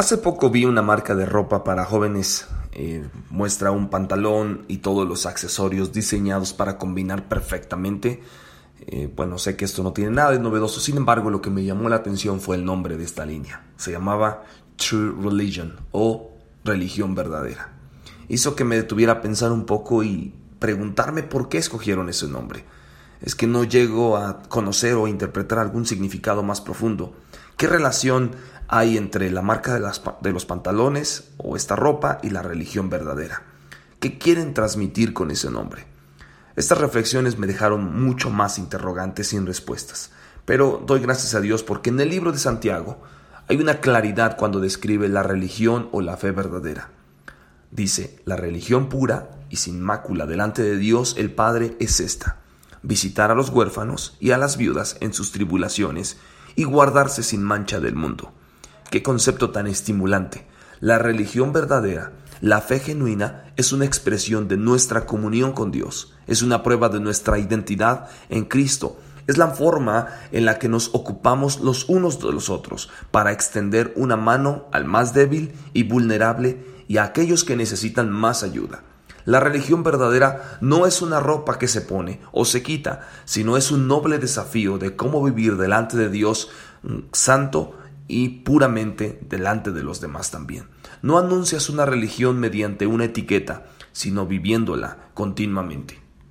Hace poco vi una marca de ropa para jóvenes. Eh, muestra un pantalón y todos los accesorios diseñados para combinar perfectamente. Eh, bueno, sé que esto no tiene nada de novedoso, sin embargo lo que me llamó la atención fue el nombre de esta línea. Se llamaba True Religion o Religión Verdadera. Hizo que me detuviera a pensar un poco y preguntarme por qué escogieron ese nombre. Es que no llego a conocer o interpretar algún significado más profundo. ¿Qué relación hay entre la marca de, de, los pantalones o esta ropa y la religión verdadera? ¿Qué quieren transmitir con ese nombre? Estas reflexiones me dejaron mucho más interrogantes sin respuestas, pero doy gracias a Dios porque en el libro de Santiago hay una claridad cuando describe la religión o la fe verdadera. Dice, la religión pura y sin mácula delante de Dios el Padre es esta, visitar a los huérfanos y a las viudas en sus tribulaciones y guardarse sin mancha del mundo. Qué concepto tan estimulante. La religión verdadera, la fe genuina, es una expresión de nuestra comunión con Dios, es una prueba de nuestra identidad en Cristo, es la forma en la que nos ocupamos los unos de los otros para extender una mano al más débil y vulnerable y a aquellos que necesitan más ayuda. La religión verdadera no es una ropa que se pone o se quita, sino es un noble desafío de cómo vivir delante de Dios mm, santo y puramente delante de los demás también. No anuncias una religión mediante una etiqueta, sino viviéndola continuamente.